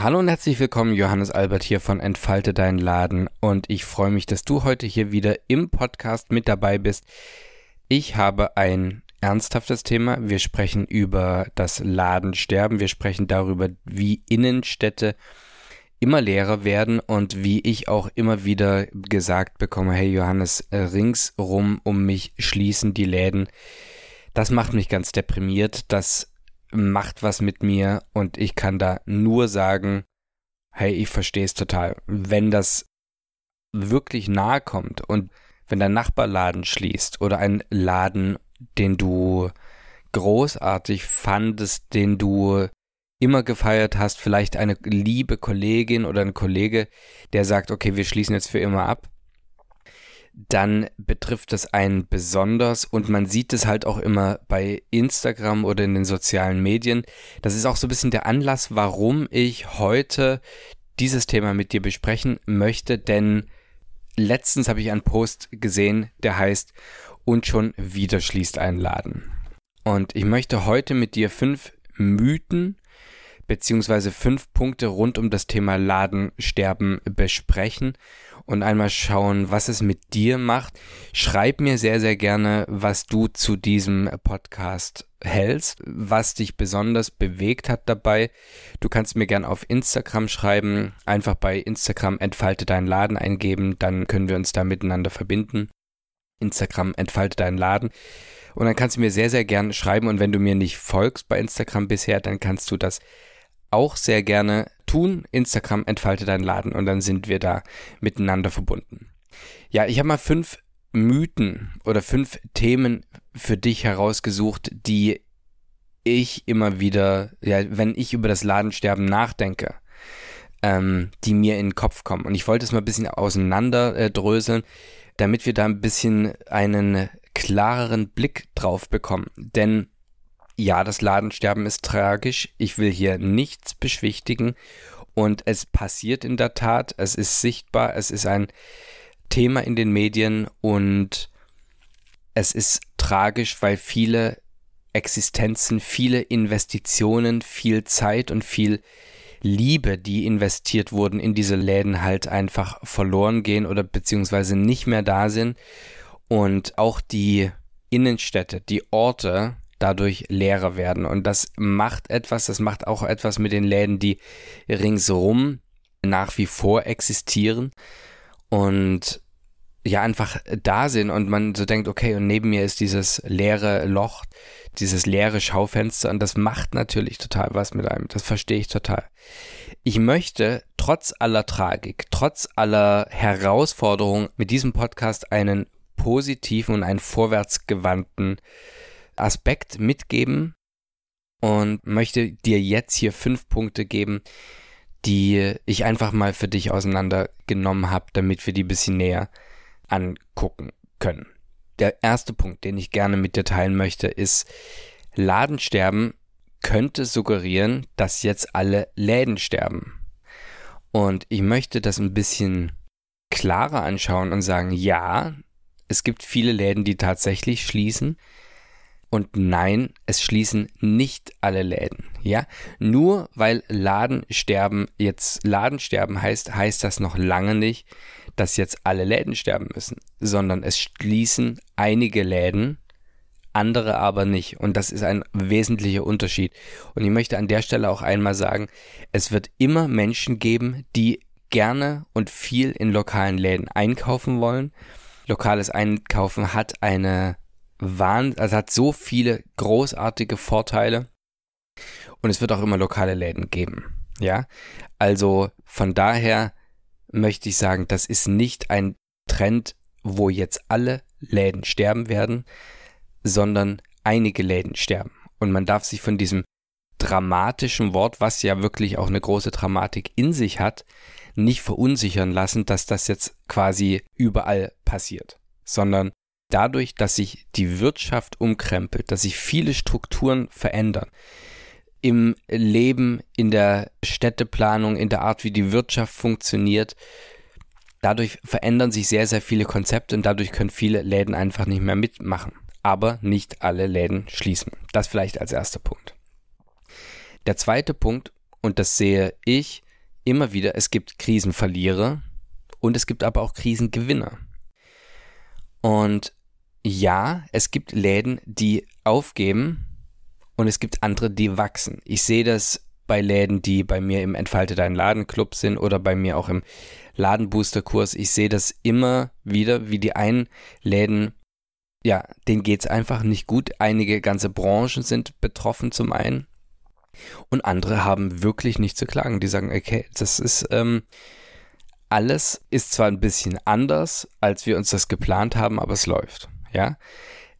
Hallo und herzlich willkommen, Johannes Albert hier von Entfalte deinen Laden und ich freue mich, dass du heute hier wieder im Podcast mit dabei bist. Ich habe ein ernsthaftes Thema. Wir sprechen über das Ladensterben. Wir sprechen darüber, wie Innenstädte immer leerer werden und wie ich auch immer wieder gesagt bekomme, hey Johannes, äh, ringsrum um mich schließen die Läden. Das macht mich ganz deprimiert. Das macht was mit mir und ich kann da nur sagen, hey, ich verstehe es total. Wenn das wirklich nahe kommt und wenn dein Nachbarladen schließt oder ein Laden, den du großartig fandest, den du immer gefeiert hast, vielleicht eine liebe Kollegin oder ein Kollege, der sagt, okay, wir schließen jetzt für immer ab, dann betrifft das einen besonders und man sieht es halt auch immer bei Instagram oder in den sozialen Medien. Das ist auch so ein bisschen der Anlass, warum ich heute dieses Thema mit dir besprechen möchte, denn letztens habe ich einen Post gesehen, der heißt und schon wieder schließt ein Laden. Und ich möchte heute mit dir fünf Mythen beziehungsweise fünf Punkte rund um das Thema Ladensterben besprechen und einmal schauen, was es mit dir macht. Schreib mir sehr, sehr gerne, was du zu diesem Podcast hältst, was dich besonders bewegt hat dabei. Du kannst mir gerne auf Instagram schreiben, einfach bei Instagram entfalte deinen Laden eingeben, dann können wir uns da miteinander verbinden. Instagram entfalte deinen Laden. Und dann kannst du mir sehr, sehr gerne schreiben. Und wenn du mir nicht folgst bei Instagram bisher, dann kannst du das auch sehr gerne tun. Instagram entfalte deinen Laden und dann sind wir da miteinander verbunden. Ja, ich habe mal fünf Mythen oder fünf Themen für dich herausgesucht, die ich immer wieder, ja, wenn ich über das Ladensterben nachdenke, ähm, die mir in den Kopf kommen. Und ich wollte es mal ein bisschen auseinanderdröseln, damit wir da ein bisschen einen klareren Blick drauf bekommen. Denn ja, das Ladensterben ist tragisch. Ich will hier nichts beschwichtigen. Und es passiert in der Tat. Es ist sichtbar. Es ist ein Thema in den Medien. Und es ist tragisch, weil viele Existenzen, viele Investitionen, viel Zeit und viel Liebe, die investiert wurden in diese Läden, halt einfach verloren gehen oder beziehungsweise nicht mehr da sind. Und auch die Innenstädte, die Orte, dadurch leerer werden. Und das macht etwas, das macht auch etwas mit den Läden, die ringsherum nach wie vor existieren und ja einfach da sind und man so denkt, okay, und neben mir ist dieses leere Loch, dieses leere Schaufenster und das macht natürlich total was mit einem. Das verstehe ich total. Ich möchte trotz aller Tragik, trotz aller Herausforderungen mit diesem Podcast einen positiven und einen vorwärtsgewandten Aspekt mitgeben und möchte dir jetzt hier fünf Punkte geben, die ich einfach mal für dich auseinandergenommen habe, damit wir die ein bisschen näher angucken können. Der erste Punkt, den ich gerne mit dir teilen möchte, ist, Ladensterben könnte suggerieren, dass jetzt alle Läden sterben. Und ich möchte das ein bisschen klarer anschauen und sagen, ja, es gibt viele Läden, die tatsächlich schließen. Und nein, es schließen nicht alle Läden. Ja, nur weil Ladensterben jetzt Ladensterben heißt, heißt das noch lange nicht, dass jetzt alle Läden sterben müssen, sondern es schließen einige Läden, andere aber nicht. Und das ist ein wesentlicher Unterschied. Und ich möchte an der Stelle auch einmal sagen, es wird immer Menschen geben, die gerne und viel in lokalen Läden einkaufen wollen. Lokales Einkaufen hat eine Wahnsinn, also hat so viele großartige Vorteile und es wird auch immer lokale Läden geben. Ja, also von daher möchte ich sagen, das ist nicht ein Trend, wo jetzt alle Läden sterben werden, sondern einige Läden sterben. Und man darf sich von diesem dramatischen Wort, was ja wirklich auch eine große Dramatik in sich hat, nicht verunsichern lassen, dass das jetzt quasi überall passiert, sondern dadurch, dass sich die Wirtschaft umkrempelt, dass sich viele Strukturen verändern, im Leben, in der Städteplanung, in der Art, wie die Wirtschaft funktioniert, dadurch verändern sich sehr, sehr viele Konzepte und dadurch können viele Läden einfach nicht mehr mitmachen. Aber nicht alle Läden schließen. Das vielleicht als erster Punkt. Der zweite Punkt, und das sehe ich immer wieder, es gibt Krisenverlierer und es gibt aber auch Krisengewinner. Und ja, es gibt Läden, die aufgeben und es gibt andere, die wachsen. Ich sehe das bei Läden, die bei mir im Entfalte dein Ladenclub sind oder bei mir auch im Ladenbooster-Kurs. Ich sehe das immer wieder, wie die einen Läden, ja, denen geht es einfach nicht gut. Einige ganze Branchen sind betroffen zum einen. Und andere haben wirklich nicht zu klagen. Die sagen, okay, das ist, ähm, alles ist zwar ein bisschen anders, als wir uns das geplant haben, aber es läuft. Ja.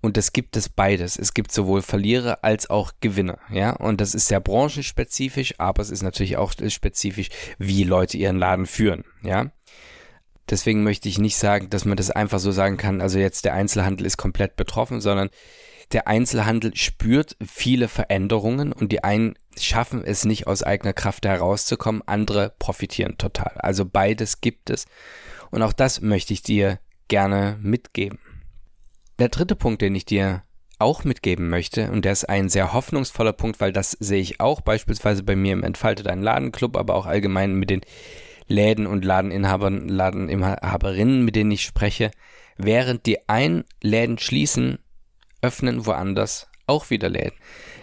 Und das gibt es beides. Es gibt sowohl Verlierer als auch Gewinner, ja. Und das ist sehr branchenspezifisch, aber es ist natürlich auch spezifisch, wie Leute ihren Laden führen, ja. Deswegen möchte ich nicht sagen, dass man das einfach so sagen kann, also jetzt der Einzelhandel ist komplett betroffen, sondern der Einzelhandel spürt viele Veränderungen und die einen schaffen es nicht aus eigener Kraft herauszukommen, andere profitieren total. Also beides gibt es und auch das möchte ich dir gerne mitgeben. Der dritte Punkt, den ich dir auch mitgeben möchte, und der ist ein sehr hoffnungsvoller Punkt, weil das sehe ich auch beispielsweise bei mir im Entfalte dein Ladenclub, aber auch allgemein mit den Läden und Ladeninhabern, Ladeninhaberinnen, mit denen ich spreche, während die einen Läden schließen, öffnen woanders auch wieder Läden.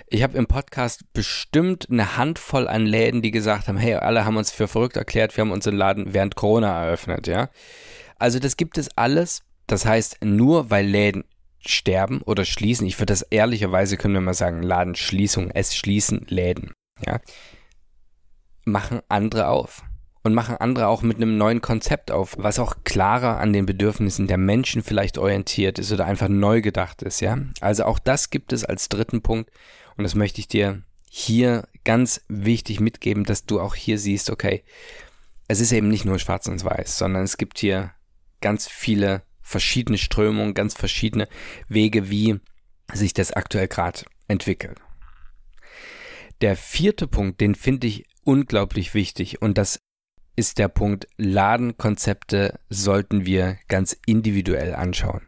Ich habe im Podcast bestimmt eine Handvoll an Läden, die gesagt haben, hey, alle haben uns für verrückt erklärt, wir haben unseren Laden während Corona eröffnet, ja. Also das gibt es alles. Das heißt, nur weil Läden sterben oder schließen, ich würde das ehrlicherweise können wir mal sagen, Ladenschließung, es schließen Läden, ja, machen andere auf und machen andere auch mit einem neuen Konzept auf, was auch klarer an den Bedürfnissen der Menschen vielleicht orientiert ist oder einfach neu gedacht ist, ja. Also auch das gibt es als dritten Punkt und das möchte ich dir hier ganz wichtig mitgeben, dass du auch hier siehst, okay, es ist eben nicht nur schwarz und weiß, sondern es gibt hier ganz viele verschiedene Strömungen, ganz verschiedene Wege, wie sich das aktuell gerade entwickelt. Der vierte Punkt, den finde ich unglaublich wichtig und das ist der Punkt, Ladenkonzepte sollten wir ganz individuell anschauen.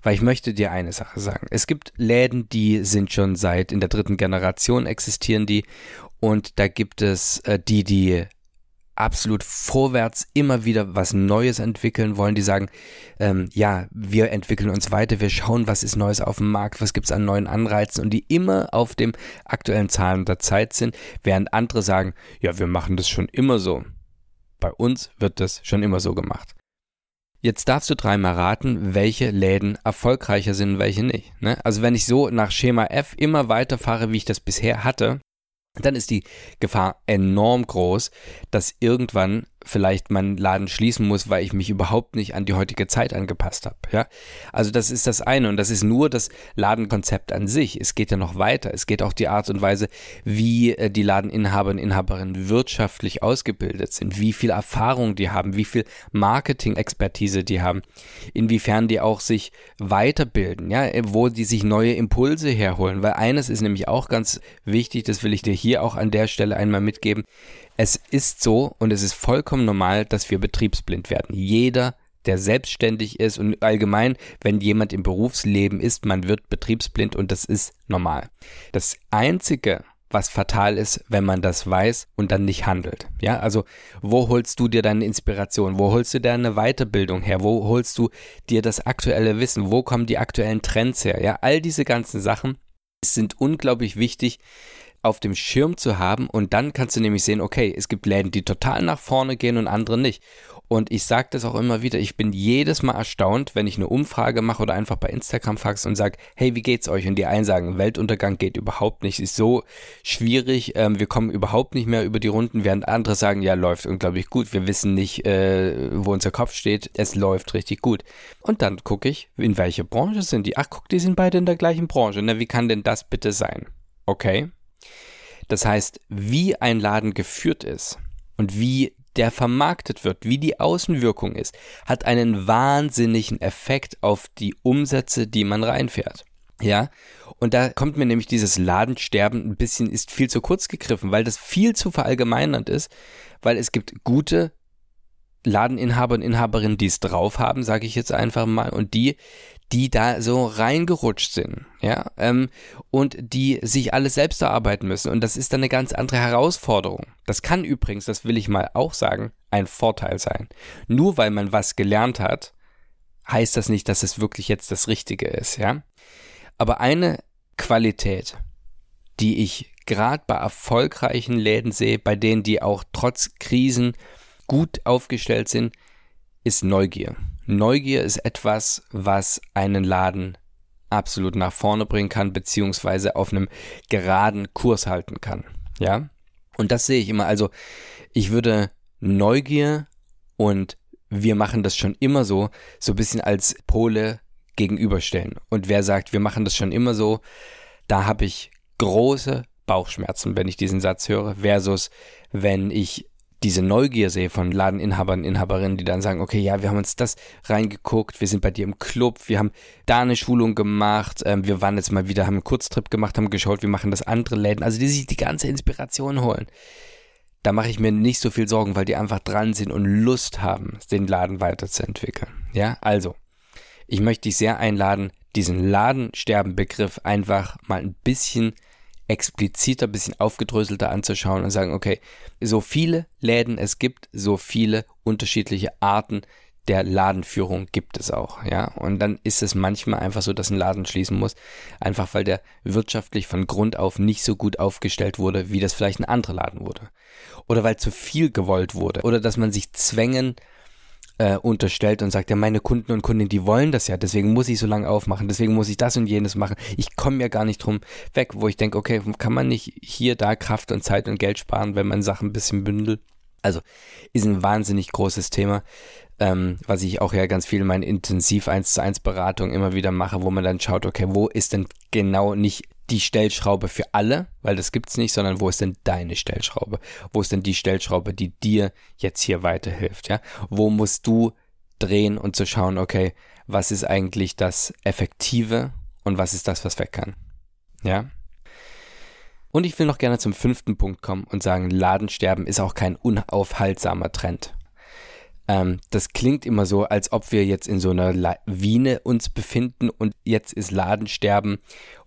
Weil ich möchte dir eine Sache sagen. Es gibt Läden, die sind schon seit in der dritten Generation existieren die und da gibt es äh, die, die absolut vorwärts immer wieder was Neues entwickeln wollen, die sagen, ähm, ja, wir entwickeln uns weiter, wir schauen, was ist Neues auf dem Markt, was gibt es an neuen Anreizen und die immer auf dem aktuellen Zahlen der Zeit sind, während andere sagen, ja, wir machen das schon immer so. Bei uns wird das schon immer so gemacht. Jetzt darfst du dreimal raten, welche Läden erfolgreicher sind und welche nicht. Ne? Also wenn ich so nach Schema F immer weiterfahre, wie ich das bisher hatte, dann ist die Gefahr enorm groß, dass irgendwann vielleicht mein Laden schließen muss, weil ich mich überhaupt nicht an die heutige Zeit angepasst habe. Ja, also das ist das eine und das ist nur das Ladenkonzept an sich. Es geht ja noch weiter. Es geht auch die Art und Weise, wie äh, die Ladeninhaber und Inhaberinnen wirtschaftlich ausgebildet sind, wie viel Erfahrung die haben, wie viel Marketing-Expertise die haben, inwiefern die auch sich weiterbilden, ja, wo die sich neue Impulse herholen. Weil eines ist nämlich auch ganz wichtig, das will ich dir hier auch an der Stelle einmal mitgeben es ist so und es ist vollkommen normal, dass wir betriebsblind werden. Jeder, der selbstständig ist und allgemein, wenn jemand im Berufsleben ist, man wird betriebsblind und das ist normal. Das Einzige, was fatal ist, wenn man das weiß und dann nicht handelt. Ja, also wo holst du dir deine Inspiration? Wo holst du deine Weiterbildung her? Wo holst du dir das aktuelle Wissen? Wo kommen die aktuellen Trends her? Ja, all diese ganzen Sachen sind unglaublich wichtig, auf dem Schirm zu haben und dann kannst du nämlich sehen, okay, es gibt Läden, die total nach vorne gehen und andere nicht. Und ich sage das auch immer wieder, ich bin jedes Mal erstaunt, wenn ich eine Umfrage mache oder einfach bei Instagram fax und sage, hey, wie geht's euch? Und die einen sagen, Weltuntergang geht überhaupt nicht, ist so schwierig, ähm, wir kommen überhaupt nicht mehr über die Runden, während andere sagen, ja, läuft unglaublich gut, wir wissen nicht, äh, wo unser Kopf steht, es läuft richtig gut. Und dann gucke ich, in welche Branche sind die? Ach, guck, die sind beide in der gleichen Branche. Na, wie kann denn das bitte sein? Okay, das heißt, wie ein Laden geführt ist und wie der vermarktet wird, wie die Außenwirkung ist, hat einen wahnsinnigen Effekt auf die Umsätze, die man reinfährt. Ja, und da kommt mir nämlich dieses Ladensterben ein bisschen, ist viel zu kurz gegriffen, weil das viel zu verallgemeinernd ist, weil es gibt gute Ladeninhaber und Inhaberinnen, die es drauf haben, sage ich jetzt einfach mal, und die, die da so reingerutscht sind, ja, ähm, und die sich alles selbst erarbeiten müssen. Und das ist dann eine ganz andere Herausforderung. Das kann übrigens, das will ich mal auch sagen, ein Vorteil sein. Nur weil man was gelernt hat, heißt das nicht, dass es wirklich jetzt das Richtige ist, ja. Aber eine Qualität, die ich gerade bei erfolgreichen Läden sehe, bei denen die auch trotz Krisen gut aufgestellt sind, ist Neugier. Neugier ist etwas, was einen Laden absolut nach vorne bringen kann, beziehungsweise auf einem geraden Kurs halten kann. Ja? Und das sehe ich immer. Also, ich würde Neugier und wir machen das schon immer so, so ein bisschen als Pole gegenüberstellen. Und wer sagt, wir machen das schon immer so, da habe ich große Bauchschmerzen, wenn ich diesen Satz höre, versus wenn ich diese Neugier sehe von Ladeninhabern, Inhaberinnen, die dann sagen, okay, ja, wir haben uns das reingeguckt, wir sind bei dir im Club, wir haben da eine Schulung gemacht, ähm, wir waren jetzt mal wieder, haben einen Kurztrip gemacht, haben geschaut, wir machen das andere Läden, also die sich die ganze Inspiration holen. Da mache ich mir nicht so viel Sorgen, weil die einfach dran sind und Lust haben, den Laden weiterzuentwickeln. Ja, also, ich möchte dich sehr einladen, diesen Ladensterben-Begriff einfach mal ein bisschen expliziter, bisschen aufgedröselter anzuschauen und sagen, okay, so viele Läden es gibt, so viele unterschiedliche Arten der Ladenführung gibt es auch, ja. Und dann ist es manchmal einfach so, dass ein Laden schließen muss, einfach weil der wirtschaftlich von Grund auf nicht so gut aufgestellt wurde, wie das vielleicht ein anderer Laden wurde. Oder weil zu viel gewollt wurde. Oder dass man sich Zwängen äh, unterstellt und sagt, ja, meine Kunden und Kundinnen, die wollen das ja, deswegen muss ich so lange aufmachen, deswegen muss ich das und jenes machen. Ich komme ja gar nicht drum weg, wo ich denke, okay, kann man nicht hier, da Kraft und Zeit und Geld sparen, wenn man Sachen ein bisschen bündelt? Also ist ein wahnsinnig großes Thema, ähm, was ich auch ja ganz viel in meinen intensiv 1 zu 1 Beratungen immer wieder mache, wo man dann schaut, okay, wo ist denn genau nicht die Stellschraube für alle, weil das gibt's nicht, sondern wo ist denn deine Stellschraube? Wo ist denn die Stellschraube, die dir jetzt hier weiterhilft, ja? Wo musst du drehen und zu schauen, okay, was ist eigentlich das Effektive und was ist das, was weg kann? Ja? Und ich will noch gerne zum fünften Punkt kommen und sagen, Ladensterben ist auch kein unaufhaltsamer Trend. Ähm, das klingt immer so, als ob wir jetzt in so einer Lawine uns befinden und jetzt ist Ladensterben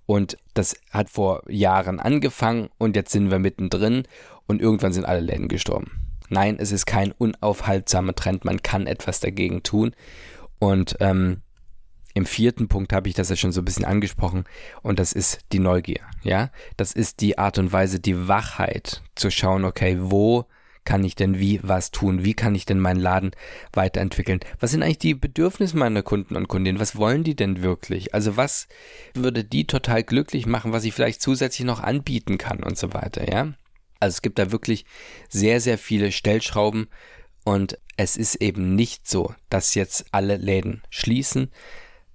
und das hat vor Jahren angefangen und jetzt sind wir mittendrin und irgendwann sind alle Läden gestorben. Nein, es ist kein unaufhaltsamer Trend, man kann etwas dagegen tun. Und ähm, im vierten Punkt habe ich das ja schon so ein bisschen angesprochen und das ist die Neugier, ja. Das ist die Art und Weise, die Wachheit zu schauen, okay, wo kann ich denn wie was tun? Wie kann ich denn meinen Laden weiterentwickeln? Was sind eigentlich die Bedürfnisse meiner Kunden und Kundinnen? Was wollen die denn wirklich? Also was würde die total glücklich machen, was ich vielleicht zusätzlich noch anbieten kann und so weiter, ja? Also es gibt da wirklich sehr, sehr viele Stellschrauben und es ist eben nicht so, dass jetzt alle Läden schließen,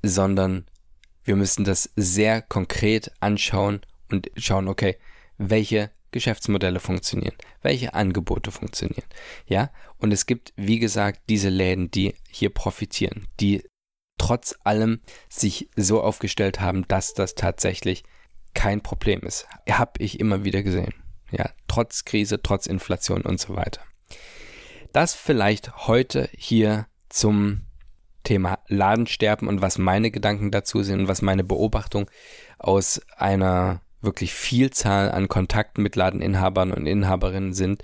sondern wir müssen das sehr konkret anschauen und schauen, okay, welche Geschäftsmodelle funktionieren, welche Angebote funktionieren. Ja, und es gibt, wie gesagt, diese Läden, die hier profitieren, die trotz allem sich so aufgestellt haben, dass das tatsächlich kein Problem ist. Habe ich immer wieder gesehen. Ja, trotz Krise, trotz Inflation und so weiter. Das vielleicht heute hier zum Thema Ladensterben und was meine Gedanken dazu sind und was meine Beobachtung aus einer wirklich Vielzahl an Kontakten mit Ladeninhabern und Inhaberinnen sind.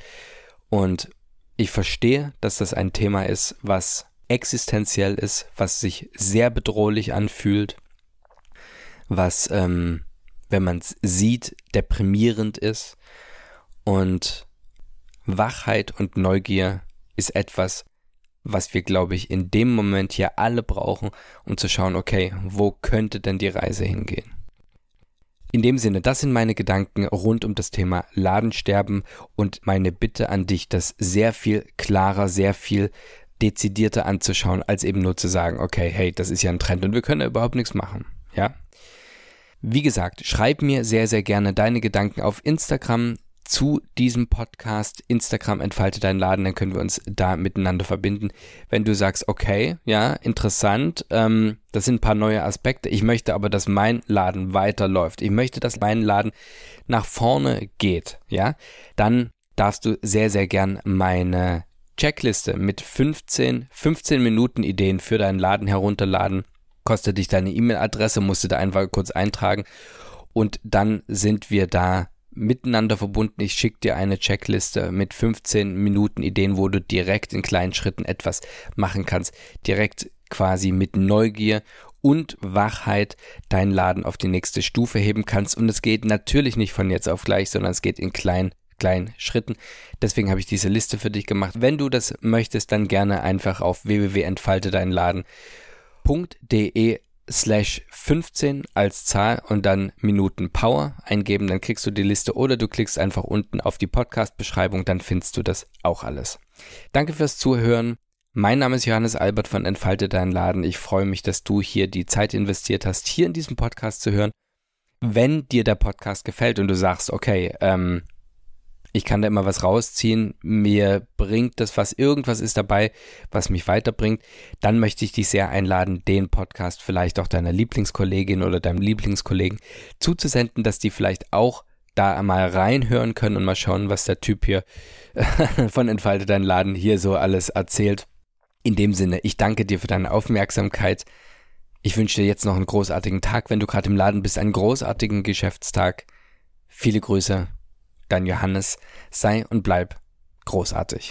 Und ich verstehe, dass das ein Thema ist, was existenziell ist, was sich sehr bedrohlich anfühlt, was, ähm, wenn man es sieht, deprimierend ist. Und Wachheit und Neugier ist etwas, was wir, glaube ich, in dem Moment hier alle brauchen, um zu schauen, okay, wo könnte denn die Reise hingehen? In dem Sinne, das sind meine Gedanken rund um das Thema Ladensterben und meine Bitte an dich, das sehr viel klarer, sehr viel dezidierter anzuschauen, als eben nur zu sagen, okay, hey, das ist ja ein Trend und wir können da überhaupt nichts machen. Ja? Wie gesagt, schreib mir sehr, sehr gerne deine Gedanken auf Instagram zu diesem Podcast. Instagram entfalte deinen Laden, dann können wir uns da miteinander verbinden. Wenn du sagst, okay, ja, interessant, ähm, das sind ein paar neue Aspekte. Ich möchte aber, dass mein Laden weiterläuft. Ich möchte, dass mein Laden nach vorne geht, ja, dann darfst du sehr, sehr gern meine Checkliste mit 15, 15 Minuten Ideen für deinen Laden herunterladen kostet dich deine E-Mail-Adresse, musst du da einfach kurz eintragen und dann sind wir da miteinander verbunden. Ich schicke dir eine Checkliste mit 15 Minuten Ideen, wo du direkt in kleinen Schritten etwas machen kannst. Direkt quasi mit Neugier und Wachheit deinen Laden auf die nächste Stufe heben kannst. Und es geht natürlich nicht von jetzt auf gleich, sondern es geht in kleinen, kleinen Schritten. Deswegen habe ich diese Liste für dich gemacht. Wenn du das möchtest, dann gerne einfach auf www.entfalte deinen Laden.de slash 15 als Zahl und dann Minuten Power eingeben, dann kriegst du die Liste oder du klickst einfach unten auf die Podcast-Beschreibung, dann findest du das auch alles. Danke fürs Zuhören. Mein Name ist Johannes Albert von Entfalte deinen Laden. Ich freue mich, dass du hier die Zeit investiert hast, hier in diesem Podcast zu hören. Wenn dir der Podcast gefällt und du sagst, okay, ähm, ich kann da immer was rausziehen, mir bringt das was, irgendwas ist dabei, was mich weiterbringt, dann möchte ich dich sehr einladen, den Podcast vielleicht auch deiner Lieblingskollegin oder deinem Lieblingskollegen zuzusenden, dass die vielleicht auch da einmal reinhören können und mal schauen, was der Typ hier von Entfalte dein Laden hier so alles erzählt. In dem Sinne, ich danke dir für deine Aufmerksamkeit. Ich wünsche dir jetzt noch einen großartigen Tag, wenn du gerade im Laden bist, einen großartigen Geschäftstag. Viele Grüße dein Johannes, sei und bleib großartig.